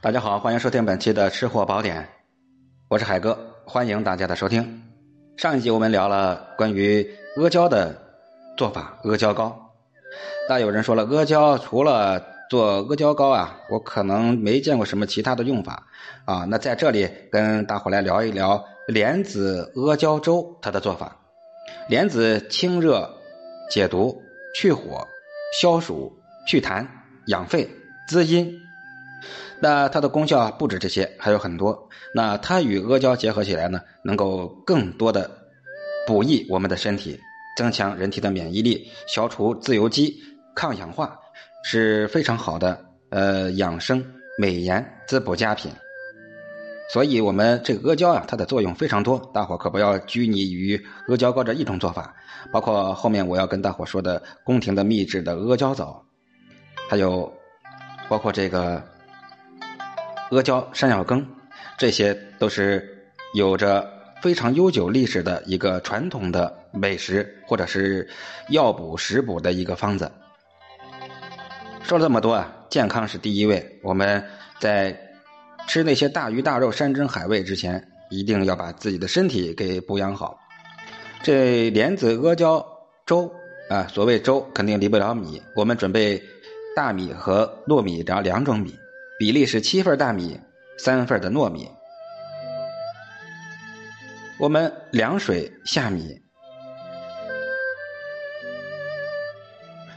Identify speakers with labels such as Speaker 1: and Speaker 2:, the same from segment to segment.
Speaker 1: 大家好，欢迎收听本期的吃货宝典，我是海哥，欢迎大家的收听。上一集我们聊了关于阿胶的做法，阿胶糕。那有人说了，阿胶除了做阿胶糕啊，我可能没见过什么其他的用法啊。那在这里跟大伙来聊一聊莲子阿胶粥它的做法。莲子清热解毒、去火、消暑、祛痰、养肺、滋阴。那它的功效不止这些，还有很多。那它与阿胶结合起来呢，能够更多的补益我们的身体，增强人体的免疫力，消除自由基，抗氧化，是非常好的呃养生美颜滋补佳品。所以，我们这个阿胶啊，它的作用非常多，大伙可不要拘泥于阿胶糕这一种做法，包括后面我要跟大伙说的宫廷的秘制的阿胶枣，还有包括这个。阿胶山药羹，这些都是有着非常悠久历史的一个传统的美食，或者是药补食补的一个方子。说了这么多啊，健康是第一位。我们在吃那些大鱼大肉、山珍海味之前，一定要把自己的身体给补养好。这莲子阿胶粥啊，所谓粥肯定离不了米。我们准备大米和糯米这两种米。比例是七份大米，三份的糯米。我们凉水下米，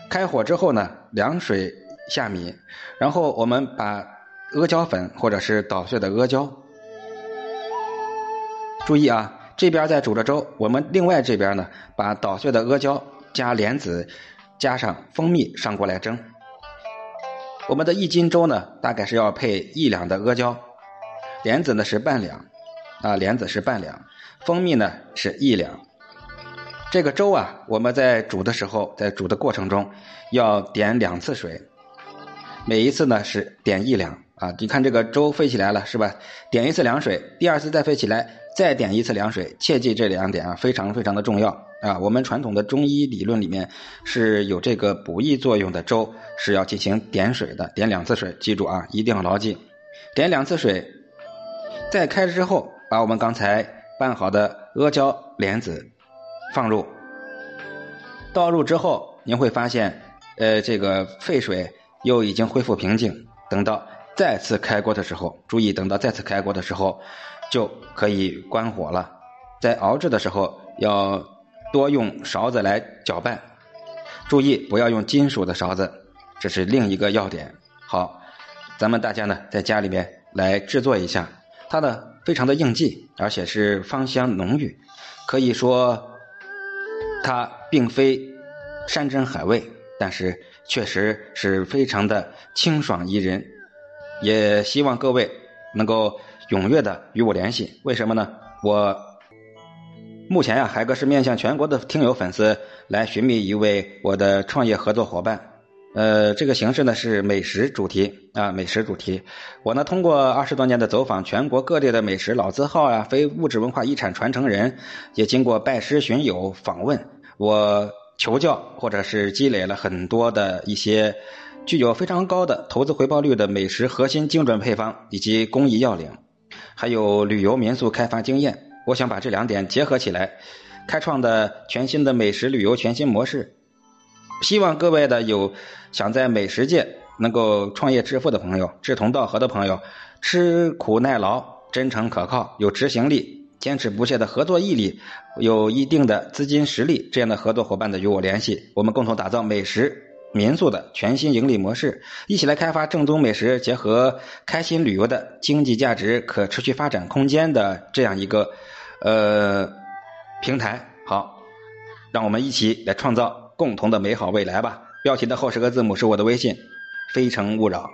Speaker 1: 开火之后呢，凉水下米，然后我们把阿胶粉或者是捣碎的阿胶，注意啊，这边在煮着粥，我们另外这边呢，把捣碎的阿胶加莲子，加上蜂蜜上锅来蒸。我们的一斤粥呢，大概是要配一两的阿胶，莲子呢是半两，啊，莲子是半两，蜂蜜呢是一两。这个粥啊，我们在煮的时候，在煮的过程中要点两次水，每一次呢是点一两啊。你看这个粥沸起来了是吧？点一次凉水，第二次再沸起来，再点一次凉水。切记这两点啊，非常非常的重要啊。我们传统的中医理论里面是有这个补益作用的粥。是要进行点水的，点两次水，记住啊，一定要牢记。点两次水，再开之后，把我们刚才拌好的阿胶莲子放入，倒入之后，您会发现，呃，这个沸水又已经恢复平静。等到再次开锅的时候，注意，等到再次开锅的时候，就可以关火了。在熬制的时候，要多用勺子来搅拌，注意不要用金属的勺子。这是另一个要点。好，咱们大家呢在家里面来制作一下，它呢非常的应季，而且是芳香浓郁，可以说它并非山珍海味，但是确实是非常的清爽宜人。也希望各位能够踊跃的与我联系。为什么呢？我目前呀，海哥是面向全国的听友粉丝来寻觅一位我的创业合作伙伴。呃，这个形式呢是美食主题啊，美食主题。我呢通过二十多年的走访全国各地的美食老字号啊，非物质文化遗产传承人，也经过拜师寻友访问，我求教或者是积累了很多的一些具有非常高的投资回报率的美食核心精准配方以及工艺要领，还有旅游民宿开发经验。我想把这两点结合起来，开创的全新的美食旅游全新模式。希望各位的有想在美食界能够创业致富的朋友，志同道合的朋友，吃苦耐劳、真诚可靠、有执行力、坚持不懈的合作毅力，有一定的资金实力这样的合作伙伴的与我联系，我们共同打造美食民宿的全新盈利模式，一起来开发正宗美食结合开心旅游的经济价值可持续发展空间的这样一个呃平台。好，让我们一起来创造。共同的美好未来吧。标题的后十个字母是我的微信，非诚勿扰。